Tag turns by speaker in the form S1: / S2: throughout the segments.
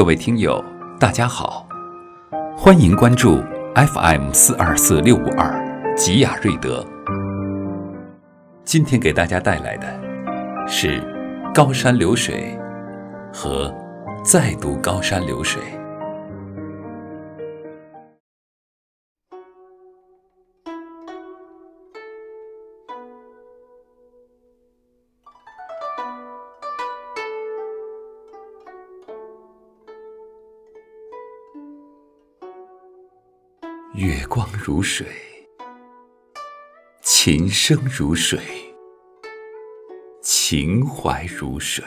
S1: 各位听友，大家好，欢迎关注 FM 四二四六五二吉雅瑞德。今天给大家带来的是《高山流水》和再读《高山流水》。月光如水，琴声如水，情怀如水。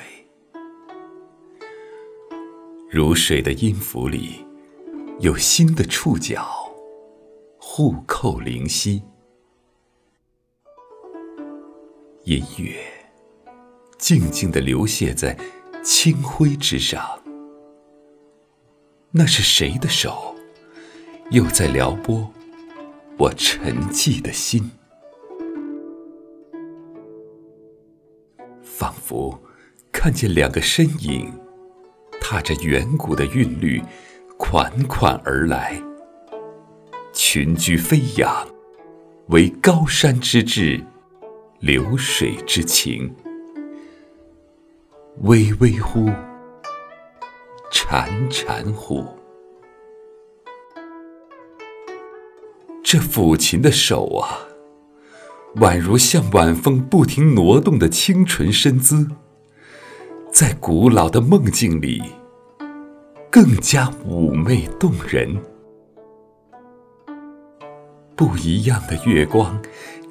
S1: 如水的音符里，有心的触角，互扣灵犀。音乐静静地流泻在清辉之上，那是谁的手？又在撩拨我沉寂的心，仿佛看见两个身影，踏着远古的韵律，款款而来。群居飞扬，为高山之志，流水之情。微微乎，潺潺乎。这抚琴的手啊，宛如像晚风不停挪动的清纯身姿，在古老的梦境里更加妩媚动人。不一样的月光，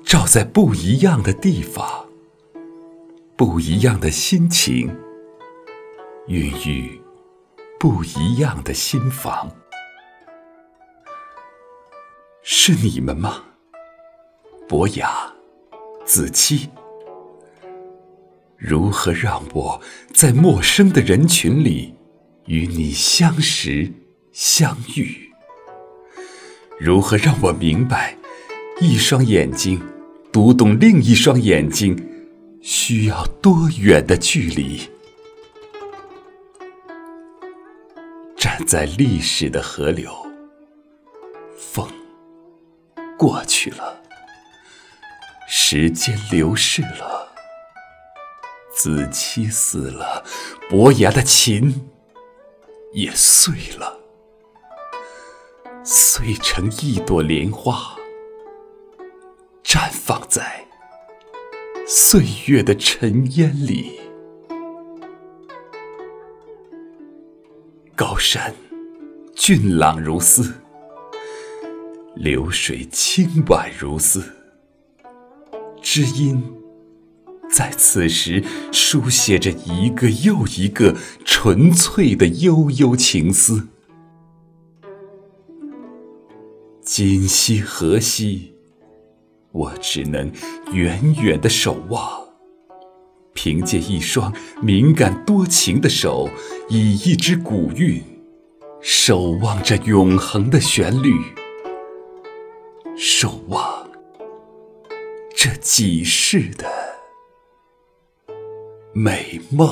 S1: 照在不一样的地方，不一样的心情，孕育不一样的心房。是你们吗，博雅、子期？如何让我在陌生的人群里与你相识相遇？如何让我明白，一双眼睛读懂另一双眼睛，需要多远的距离？站在历史的河流，风。过去了，时间流逝了，子期死了，伯牙的琴也碎了，碎成一朵莲花，绽放在岁月的尘烟里。高山俊朗如斯。流水清婉如丝，知音在此时书写着一个又一个纯粹的悠悠情思。今夕何夕，我只能远远的守望，凭借一双敏感多情的手，以一支古韵，守望着永恒的旋律。守望这几世的美梦。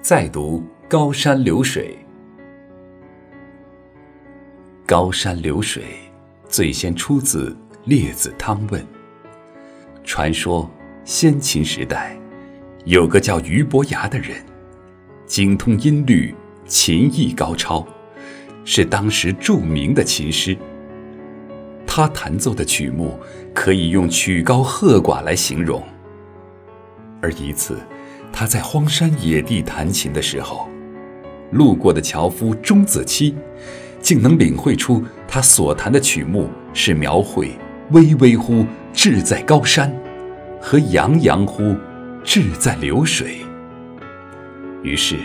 S1: 再读《高山流水》。高山流水，最先出自《列子汤问》，传说。先秦时代，有个叫俞伯牙的人，精通音律，琴艺高超，是当时著名的琴师。他弹奏的曲目可以用曲高和寡来形容。而一次，他在荒山野地弹琴的时候，路过的樵夫钟子期，竟能领会出他所弹的曲目是描绘“巍巍乎志在高山”。和洋洋乎，志在流水。于是，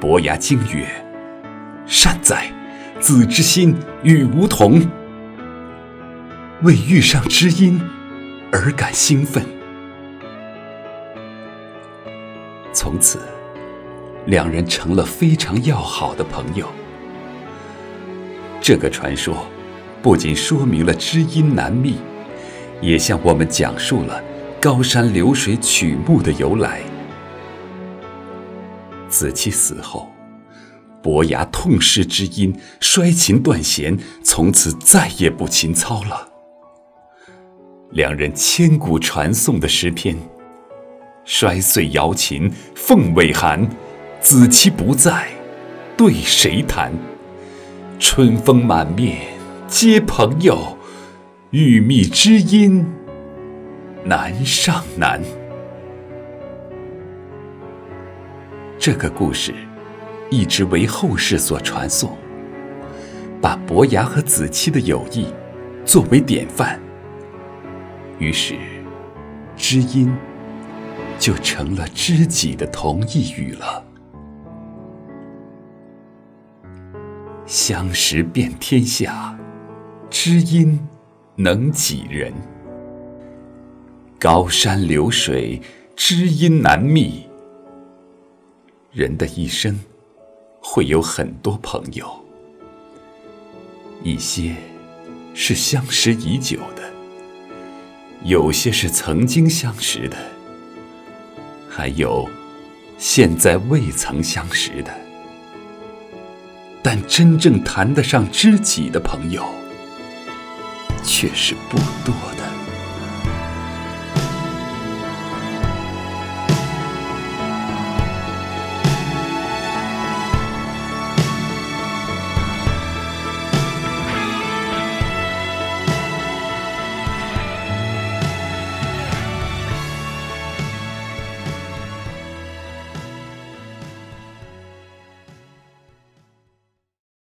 S1: 伯牙惊曰：“善哉，子之心与吾同。”为遇上知音而感兴奋。从此，两人成了非常要好的朋友。这个传说，不仅说明了知音难觅，也向我们讲述了高山流水曲目的由来。子期死后，伯牙痛失知音，摔琴断弦，从此再也不琴操了。两人千古传颂的诗篇：“摔碎瑶琴凤尾寒，子期不在，对谁弹？春风满面。”皆朋友，欲觅知音难上难。这个故事一直为后世所传颂，把伯牙和子期的友谊作为典范。于是，知音就成了知己的同义语了。相识遍天下。知音能几人？高山流水，知音难觅。人的一生会有很多朋友，一些是相识已久的，有些是曾经相识的，还有现在未曾相识的。但真正谈得上知己的朋友。却是不多的。